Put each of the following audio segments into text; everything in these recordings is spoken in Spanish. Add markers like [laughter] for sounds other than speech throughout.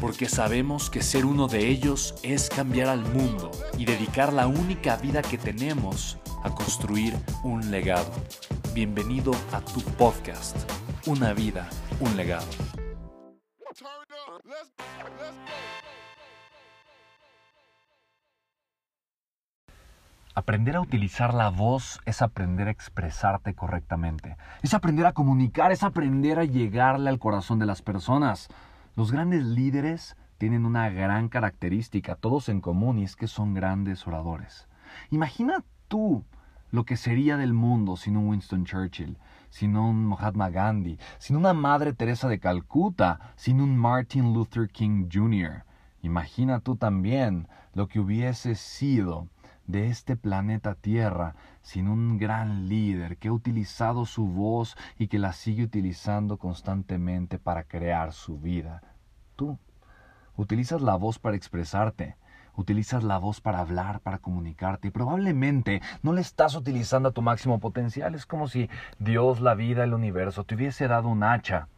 porque sabemos que ser uno de ellos es cambiar al mundo y dedicar la única vida que tenemos a construir un legado. Bienvenido a tu podcast, Una vida, un legado. Aprender a utilizar la voz es aprender a expresarte correctamente. Es aprender a comunicar, es aprender a llegarle al corazón de las personas. Los grandes líderes tienen una gran característica, todos en común, y es que son grandes oradores. Imagina tú lo que sería del mundo sin un Winston Churchill, sin un Mahatma Gandhi, sin una Madre Teresa de Calcuta, sin un Martin Luther King Jr. Imagina tú también lo que hubiese sido de este planeta Tierra sin un gran líder que ha utilizado su voz y que la sigue utilizando constantemente para crear su vida. Tú utilizas la voz para expresarte, utilizas la voz para hablar, para comunicarte y probablemente no le estás utilizando a tu máximo potencial. Es como si Dios, la vida, el universo te hubiese dado un hacha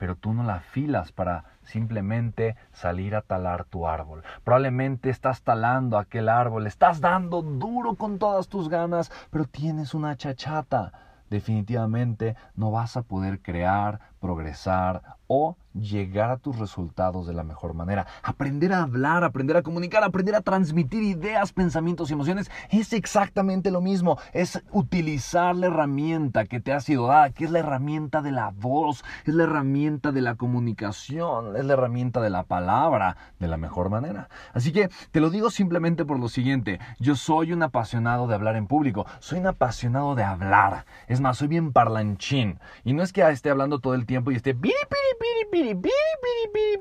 pero tú no la afilas para simplemente salir a talar tu árbol. Probablemente estás talando aquel árbol, estás dando duro con todas tus ganas, pero tienes una chachata. Definitivamente no vas a poder crear, progresar o llegar a tus resultados de la mejor manera. Aprender a hablar, aprender a comunicar, aprender a transmitir ideas, pensamientos y emociones es exactamente lo mismo. Es utilizar la herramienta que te ha sido dada, que es la herramienta de la voz, es la herramienta de la comunicación, es la herramienta de la palabra de la mejor manera. Así que te lo digo simplemente por lo siguiente, yo soy un apasionado de hablar en público, soy un apasionado de hablar. Es más, soy bien parlanchín. Y no es que esté hablando todo el tiempo y esté piri, piri,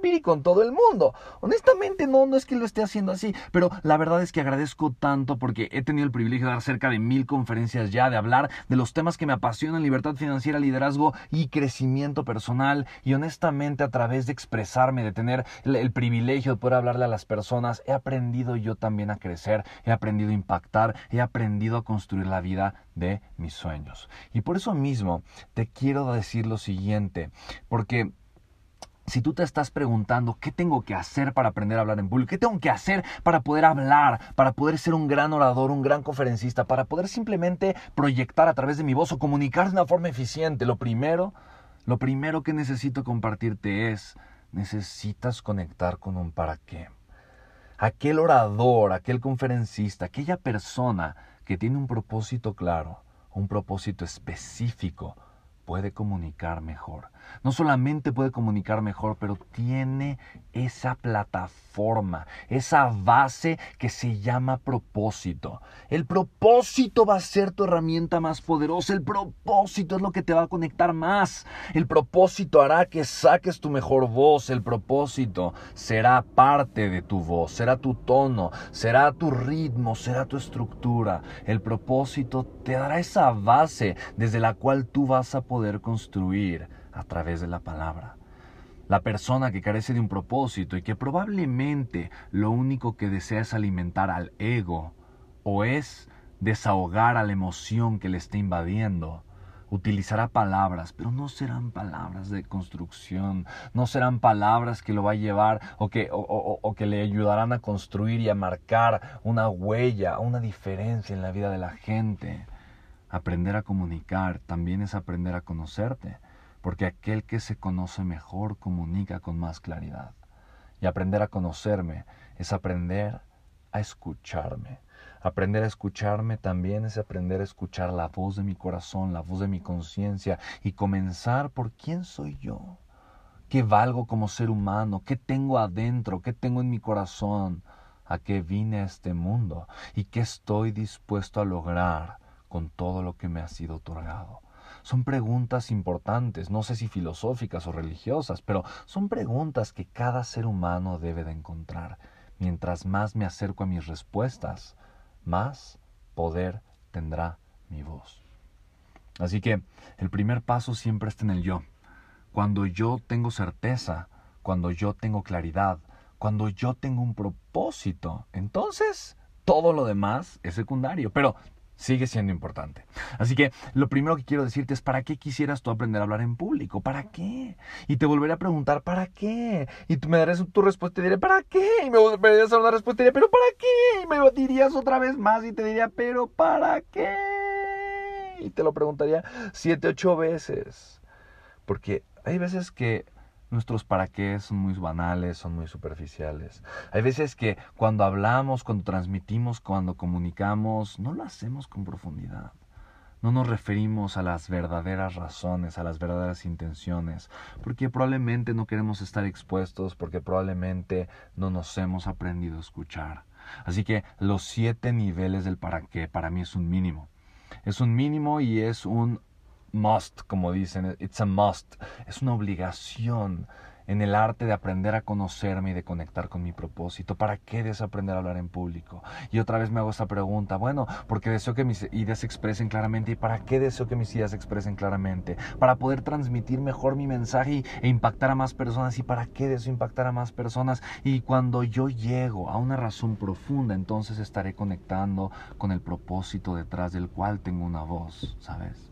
piri, con todo el mundo. Honestamente no, no es que lo esté haciendo así, pero la verdad es que agradezco tanto porque he tenido el privilegio de dar cerca de mil conferencias ya, de hablar de los temas que me apasionan, libertad financiera, liderazgo y crecimiento personal. Y honestamente a través de expresarme, de tener el, el privilegio de poder hablarle a las personas, he aprendido yo también a crecer, he aprendido a impactar, he aprendido a construir la vida de mis sueños. Y por eso mismo te quiero decir lo siguiente, porque si tú te estás preguntando qué tengo que hacer para aprender a hablar en público, qué tengo que hacer para poder hablar, para poder ser un gran orador, un gran conferencista, para poder simplemente proyectar a través de mi voz o comunicar de una forma eficiente, lo primero, lo primero que necesito compartirte es, necesitas conectar con un para qué. Aquel orador, aquel conferencista, aquella persona que tiene un propósito claro, un propósito específico, puede comunicar mejor. No solamente puede comunicar mejor, pero tiene esa plataforma, esa base que se llama propósito. El propósito va a ser tu herramienta más poderosa. El propósito es lo que te va a conectar más. El propósito hará que saques tu mejor voz. El propósito será parte de tu voz, será tu tono, será tu ritmo, será tu estructura. El propósito te dará esa base desde la cual tú vas a poder construir a través de la palabra. La persona que carece de un propósito y que probablemente lo único que desea es alimentar al ego o es desahogar a la emoción que le está invadiendo, utilizará palabras, pero no serán palabras de construcción, no serán palabras que lo va a llevar o que, o, que le ayudarán a construir y a marcar una huella, una diferencia en la vida de la gente. Aprender a comunicar también es aprender a conocerte porque aquel que se conoce mejor comunica con más claridad. Y aprender a conocerme es aprender a escucharme. Aprender a escucharme también es aprender a escuchar la voz de mi corazón, la voz de mi conciencia y comenzar por quién soy yo, qué valgo como ser humano, qué tengo adentro, qué tengo en mi corazón, a qué vine a este mundo y qué estoy dispuesto a lograr con todo lo que me ha sido otorgado. Son preguntas importantes, no sé si filosóficas o religiosas, pero son preguntas que cada ser humano debe de encontrar. Mientras más me acerco a mis respuestas, más poder tendrá mi voz. Así que el primer paso siempre está en el yo. Cuando yo tengo certeza, cuando yo tengo claridad, cuando yo tengo un propósito, entonces todo lo demás es secundario. Pero sigue siendo importante. Así que lo primero que quiero decirte es, ¿para qué quisieras tú aprender a hablar en público? ¿Para qué? Y te volveré a preguntar, ¿para qué? Y tú me darás tu respuesta y diré, ¿para qué? Y me volverías a dar una respuesta y diré, ¿pero para qué? Y me dirías otra vez más y te diría, ¿pero para qué? Y te lo preguntaría siete, ocho veces. Porque hay veces que Nuestros para qué son muy banales, son muy superficiales. Hay veces que cuando hablamos, cuando transmitimos, cuando comunicamos, no lo hacemos con profundidad. No nos referimos a las verdaderas razones, a las verdaderas intenciones, porque probablemente no queremos estar expuestos, porque probablemente no nos hemos aprendido a escuchar. Así que los siete niveles del para qué para mí es un mínimo. Es un mínimo y es un must, como dicen, it's a must, es una obligación en el arte de aprender a conocerme y de conectar con mi propósito. ¿Para qué deseo aprender a hablar en público? Y otra vez me hago esta pregunta, bueno, porque deseo que mis ideas se expresen claramente. ¿Y para qué deseo que mis ideas se expresen claramente? Para poder transmitir mejor mi mensaje e impactar a más personas. ¿Y para qué deseo impactar a más personas? Y cuando yo llego a una razón profunda, entonces estaré conectando con el propósito detrás del cual tengo una voz, ¿sabes?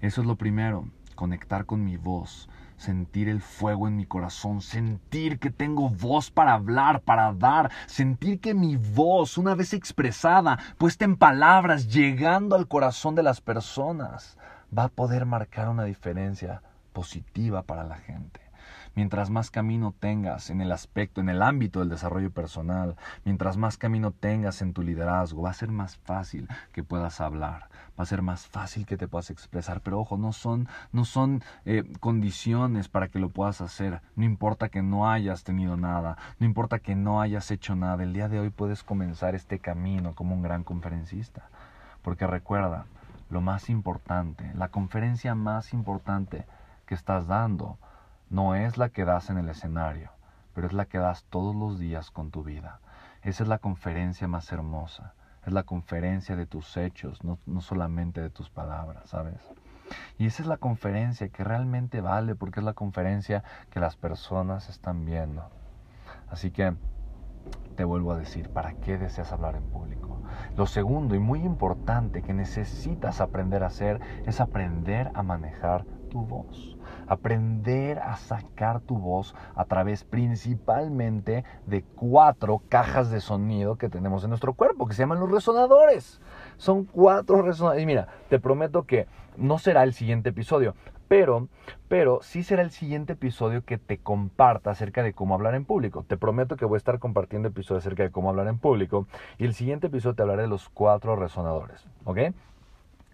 Eso es lo primero, conectar con mi voz, sentir el fuego en mi corazón, sentir que tengo voz para hablar, para dar, sentir que mi voz, una vez expresada, puesta en palabras, llegando al corazón de las personas, va a poder marcar una diferencia positiva para la gente. Mientras más camino tengas en el aspecto, en el ámbito del desarrollo personal, mientras más camino tengas en tu liderazgo, va a ser más fácil que puedas hablar, va a ser más fácil que te puedas expresar. Pero ojo, no son, no son eh, condiciones para que lo puedas hacer. No importa que no hayas tenido nada, no importa que no hayas hecho nada. El día de hoy puedes comenzar este camino como un gran conferencista. Porque recuerda, lo más importante, la conferencia más importante que estás dando, no es la que das en el escenario, pero es la que das todos los días con tu vida. Esa es la conferencia más hermosa, es la conferencia de tus hechos, no, solamente de tus palabras, ¿sabes? Y esa es la conferencia que realmente vale porque es la conferencia que las personas están viendo. Así que te vuelvo a decir, ¿para qué deseas hablar en público? Lo segundo y muy importante que necesitas aprender a hacer es aprender a manejar tu voz aprender a sacar tu voz a través principalmente de cuatro cajas de sonido que tenemos en nuestro cuerpo, que se llaman los resonadores. Son cuatro resonadores. Y mira, te prometo que no será el siguiente episodio, pero, pero sí será el siguiente episodio que te comparta acerca de cómo hablar en público. Te prometo que voy a estar compartiendo episodios acerca de cómo hablar en público y el siguiente episodio te hablaré de los cuatro resonadores, ¿ok?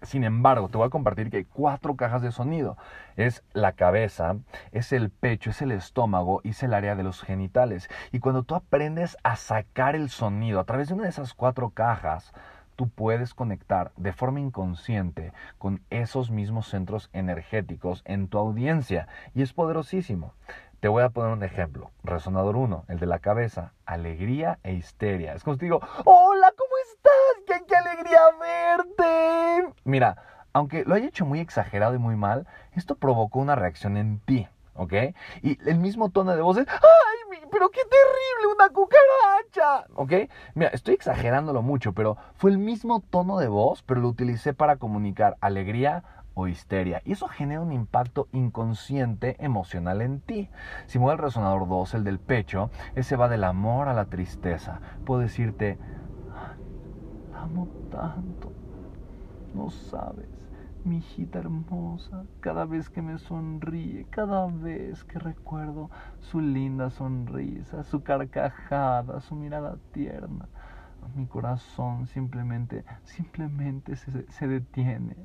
Sin embargo, te voy a compartir que hay cuatro cajas de sonido. Es la cabeza, es el pecho, es el estómago y es el área de los genitales. Y cuando tú aprendes a sacar el sonido a través de una de esas cuatro cajas, tú puedes conectar de forma inconsciente con esos mismos centros energéticos en tu audiencia. Y es poderosísimo. Te voy a poner un ejemplo. Resonador 1, el de la cabeza, alegría e histeria. Es como si te digo, hola, ¿cómo estás? ¡Qué, alegría verte! Mira, aunque lo haya hecho muy exagerado y muy mal, esto provocó una reacción en ti, ¿ok? Y el mismo tono de voz es, ¡ay, pero qué terrible, una cucaracha! ¿Ok? Mira, estoy exagerándolo mucho, pero fue el mismo tono de voz, pero lo utilicé para comunicar alegría o histeria. Y eso genera un impacto inconsciente emocional en ti. Si mueve el resonador 2, el del pecho, ese va del amor a la tristeza. Puedo decirte, la amo tanto. No sabes, mi hijita hermosa, cada vez que me sonríe, cada vez que recuerdo su linda sonrisa, su carcajada, su mirada tierna. mi corazón simplemente, simplemente se, se detiene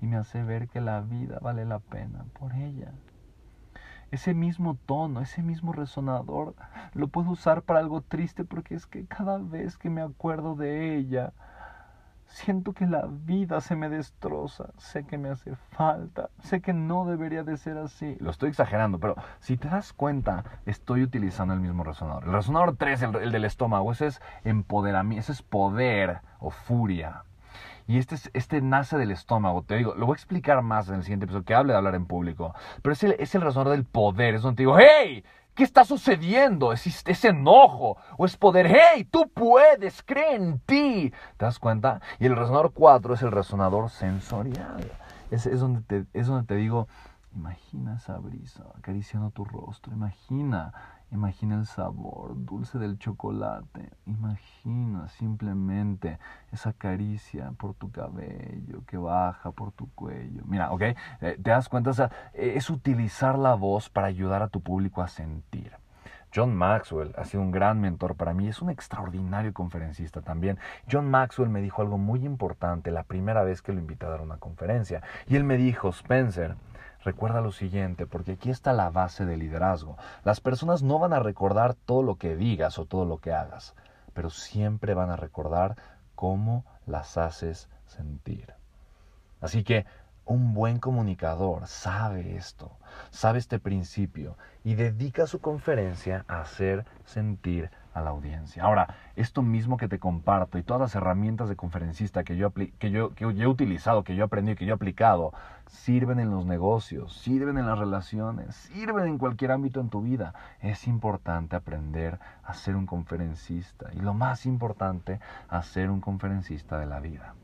y me hace ver que la vida vale la pena por ella. Ese mismo tono, ese mismo resonador, lo puedo usar para algo triste porque es que cada vez que me acuerdo de ella, Siento que la vida se me destroza, sé que me hace falta, sé que no debería de ser así. Lo estoy exagerando, pero si te das cuenta, estoy utilizando el mismo resonador. El resonador 3, el, el del estómago, ese es empoderamiento, ese es poder o furia. Y este, este nace del estómago, te digo, lo voy a explicar más en el siguiente episodio, que hable de hablar en público. Pero es el, es el resonador del poder, es donde te digo, ¡Hey! ¿Qué está sucediendo? ¿Es, ¿Es, enojo? ¿O es poder? ¡Hey! Tú puedes, cree en ti. ¿Te das cuenta? Y el resonador 4 es el resonador sensorial. Es, donde, te, es donde te digo, imagina esa brisa acariciando tu rostro. Imagina Imagina el sabor dulce del chocolate. Imagina simplemente esa caricia por tu cabello que baja por tu cuello. Mira, ¿ok? Eh, ¿Te das cuenta? O sea, es utilizar la voz para ayudar a tu público a sentir. John Maxwell ha sido un gran mentor para mí, es un extraordinario conferencista también. John Maxwell me dijo algo muy importante la primera vez que lo invité a dar una conferencia. Y él me dijo, Spencer, recuerda lo siguiente, porque aquí está la base del liderazgo. Las personas no van a recordar todo lo que digas o todo lo que hagas, pero siempre van a recordar cómo las haces sentir. Así que un buen comunicador sabe esto, sabe este principio y dedica su conferencia a hacer sentir a la audiencia. Ahora, esto mismo que te comparto y todas las herramientas de conferencista que yo, que yo, que yo he utilizado, que yo he aprendido, que yo he aplicado, sirven en los negocios, sirven en las relaciones, sirven en cualquier ámbito en tu vida. Es importante aprender a ser un conferencista y lo más importante, a ser un conferencista de la vida.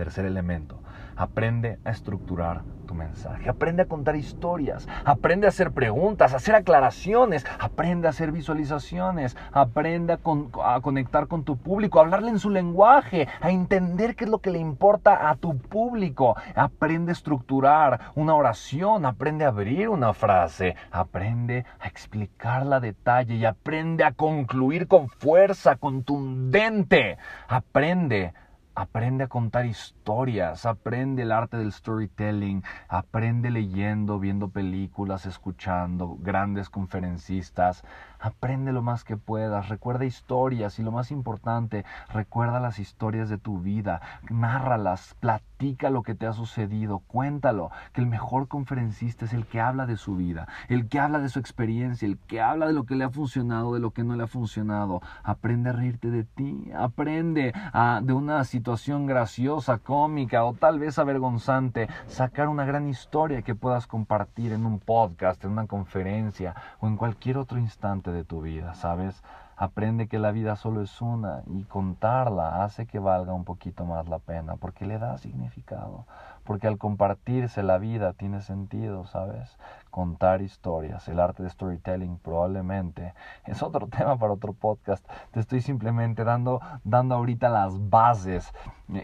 Tercer elemento, aprende a estructurar tu mensaje, aprende a contar historias, aprende a hacer preguntas, a hacer aclaraciones, aprende a hacer visualizaciones, aprende a, conectar con tu público, a hablarle en su lenguaje, a entender qué es lo que le importa a tu público, aprende a estructurar una oración, aprende a abrir una frase, aprende a explicarla a detalle y aprende a concluir con fuerza contundente, aprende Aprende a contar historias, aprende el arte del storytelling, aprende leyendo, viendo películas, escuchando grandes conferencistas, aprende lo más que puedas, recuerda historias y lo más importante, recuerda las historias de tu vida, nárralas, platica lo que te ha sucedido, cuéntalo, que el mejor conferencista es el que habla de su vida, el que habla de su experiencia, el que habla de lo que le ha funcionado, de lo que no le ha funcionado, aprende a reírte de ti, aprende a, de una situación graciosa, cómica o tal vez avergonzante, sacar una gran historia que puedas compartir en un podcast, en una conferencia o en cualquier otro instante de tu vida, ¿sabes? Aprende que la vida solo es una y contarla hace que valga un poquito más la pena porque le da significado, porque al compartirse la vida tiene sentido, ¿sabes? Contar historias, el arte de storytelling probablemente es [laughs] otro tema para otro podcast. Te estoy simplemente dando, dando ahorita las bases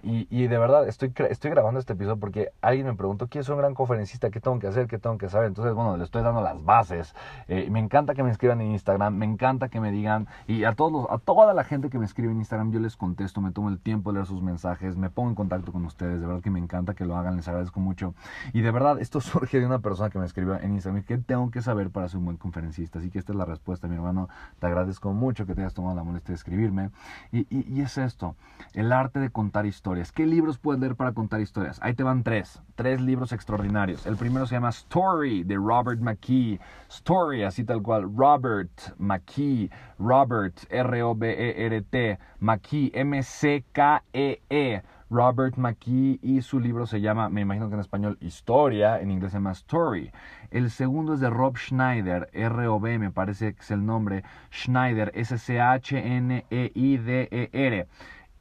y, y, de verdad, estoy, estoy grabando este episodio porque alguien me preguntó, ¿quién es un gran conferencista? ¿Qué tengo que hacer? ¿Qué tengo que saber? Entonces, bueno, le estoy dando las bases. Eh, me encanta que me escriban en Instagram, me encanta que me digan, y a, todos a toda la gente que me escribe en Instagram, yo les contesto, me tomo el tiempo de leer sus mensajes, me pongo en contacto con ustedes, de verdad que me encanta que lo hagan, les agradezco mucho. Y de verdad, esto [laughs] surge de una persona que me escribió en ¿qué tengo que saber para ser un buen conferencista? Así que esta es la respuesta, mi hermano, te agradezco mucho que te hayas tomado la molestia de escribirme. Y, es esto, el arte de contar historias. ¿Qué libros puedes leer para contar historias? Ahí te van tres, tres libros extraordinarios. El primero se llama Story de Robert McKee. Story, así tal cual. Robert McKee. Robert, R-O-B-E-R-T. McKee, M-C-K-E-E. -E. Robert McKee y su libro se llama, me imagino que en español, Historia, en inglés se llama Story. El segundo es de Rob Schneider, R-O-B me parece que es el nombre, Schneider, S-C-H-N-E-I-D-E-R.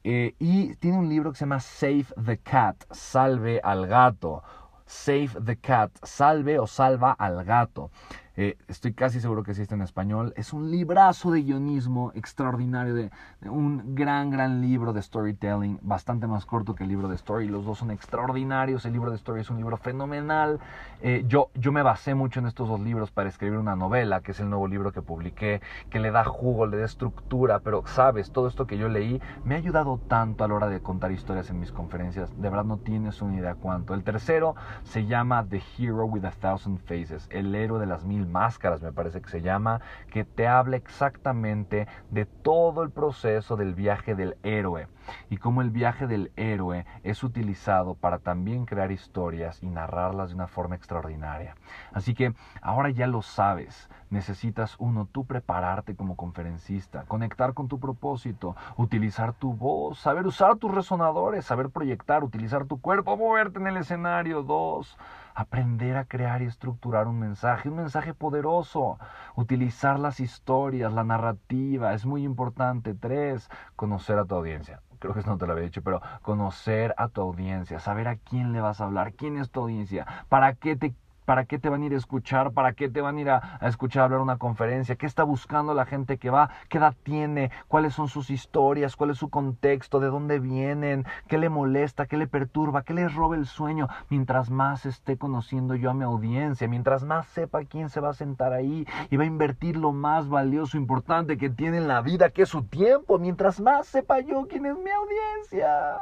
Eh, y tiene un libro que se llama Save the Cat, Salve al gato. Save the Cat, salve o salva al gato. Eh, estoy casi seguro que existe en español. Es un librazo de guionismo extraordinario, de, un gran, gran libro de storytelling, bastante más corto que el libro de Story. Los dos son extraordinarios. El libro de Story es un libro fenomenal. Eh, yo, yo me basé mucho en estos dos libros para escribir una novela, que es el nuevo libro que publiqué, que le da jugo, le da estructura, pero sabes, todo esto que yo leí me ha ayudado tanto a la hora de contar historias en mis conferencias. De verdad no tienes una idea cuánto. El tercero se llama The Hero with a Thousand Faces, el héroe de las mil máscaras, me parece que se llama, que te habla exactamente de todo el proceso del viaje del héroe y cómo el viaje del héroe es utilizado para también crear historias y narrarlas de una forma extraordinaria. Así que ahora ya lo sabes, necesitas uno, tú prepararte como conferencista, conectar con tu propósito, utilizar tu voz, saber usar tus resonadores, saber proyectar, utilizar tu cuerpo, moverte en el escenario. Dos, aprender a crear y estructurar un mensaje, un mensaje poderoso, utilizar las historias, la narrativa, es muy importante. Tres, conocer a tu audiencia. Creo que eso no te lo había dicho, pero conocer a tu audiencia, saber a quién le vas a hablar, quién es tu audiencia, para qué te ¿Para qué te van a ir a escuchar? ¿Para qué te van a ir a, escuchar hablar una conferencia? ¿Qué está buscando la gente que va? ¿Qué edad tiene? ¿Cuáles son sus historias? ¿Cuál es su contexto? ¿De dónde vienen? ¿Qué le molesta? ¿Qué le perturba? ¿Qué le roba el sueño? Mientras más esté conociendo yo a mi audiencia, mientras más sepa quién se va a sentar ahí y va a invertir lo más valioso, importante que tiene en la vida, que es su tiempo, mientras más sepa yo quién es mi audiencia,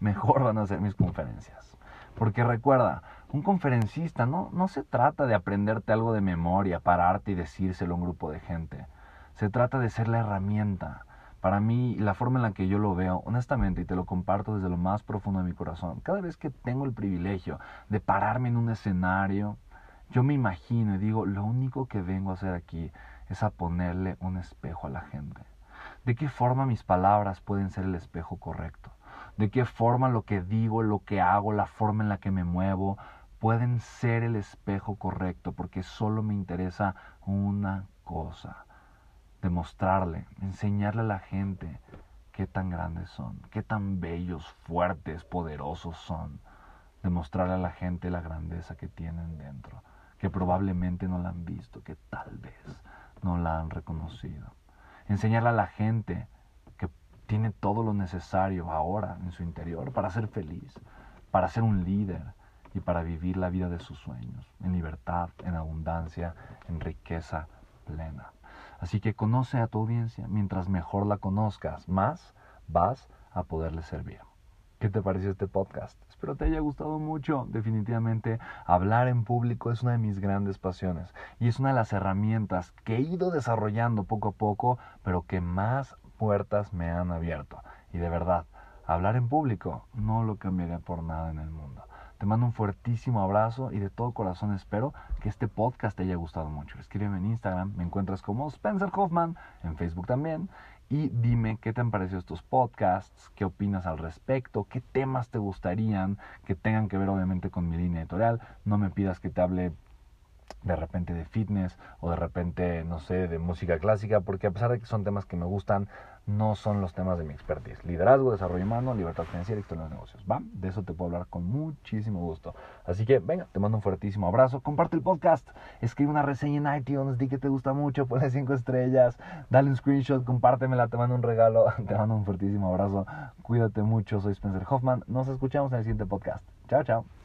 mejor van a ser mis conferencias. Porque recuerda, un conferencista no, no se trata de aprenderte algo de memoria, pararte y decírselo a un grupo de gente. Se trata de ser la herramienta. Para mí, la forma en la que yo lo veo, honestamente, y te lo comparto desde lo más profundo de mi corazón, cada vez que tengo el privilegio de pararme en un escenario, yo me imagino y digo, lo único que vengo a hacer aquí es a ponerle un espejo a la gente. ¿De qué forma mis palabras pueden ser el espejo correcto? ¿De qué forma lo que digo, lo que hago, la forma en la que me muevo, pueden ser el espejo correcto porque solo me interesa una cosa, demostrarle, enseñarle a la gente qué tan grandes son, qué tan bellos, fuertes, poderosos son, demostrarle a la gente la grandeza que tienen dentro, que probablemente no la han visto, que tal vez no la han reconocido. Enseñarle a la gente tiene todo lo necesario ahora en su interior para ser feliz, para ser un líder, y para vivir la vida de sus sueños, en libertad, en abundancia, en riqueza plena. Así que conoce a tu audiencia, mientras mejor la conozcas, más vas a poderle servir. ¿Qué te pareció este podcast? Espero te haya gustado mucho. Definitivamente hablar en público es una de mis grandes pasiones y es una de las herramientas que he ido desarrollando poco a poco, pero que más puertas me han abierto. Y de verdad, hablar en público no lo cambiaría por nada en el mundo. Te mando un fuertísimo abrazo y de todo corazón espero que este podcast te haya gustado mucho. Escríbeme en Instagram, me encuentras como Spencer Hoffman, en Facebook también. Y dime qué te han parecido estos podcasts, qué opinas al respecto, qué temas te gustarían que tengan que ver obviamente con mi línea editorial. No me pidas que te hable de repente de fitness o de repente, no sé, de música clásica, porque a pesar de que son temas que me gustan, no son los temas de mi expertise. Liderazgo, desarrollo humano, libertad financiera y historia de negocios. ¿Va? De eso te puedo hablar con muchísimo gusto. Así que, venga, te mando un fuertísimo abrazo. Comparte el podcast, escribe una reseña en iTunes, di que te gusta mucho, [laughs] ponle cinco estrellas, dale un screenshot, compártemela, te mando un regalo, [laughs] te mando un fuertísimo abrazo. Cuídate mucho, soy Spencer Hoffman. Nos escuchamos en el siguiente podcast. Chao, chao.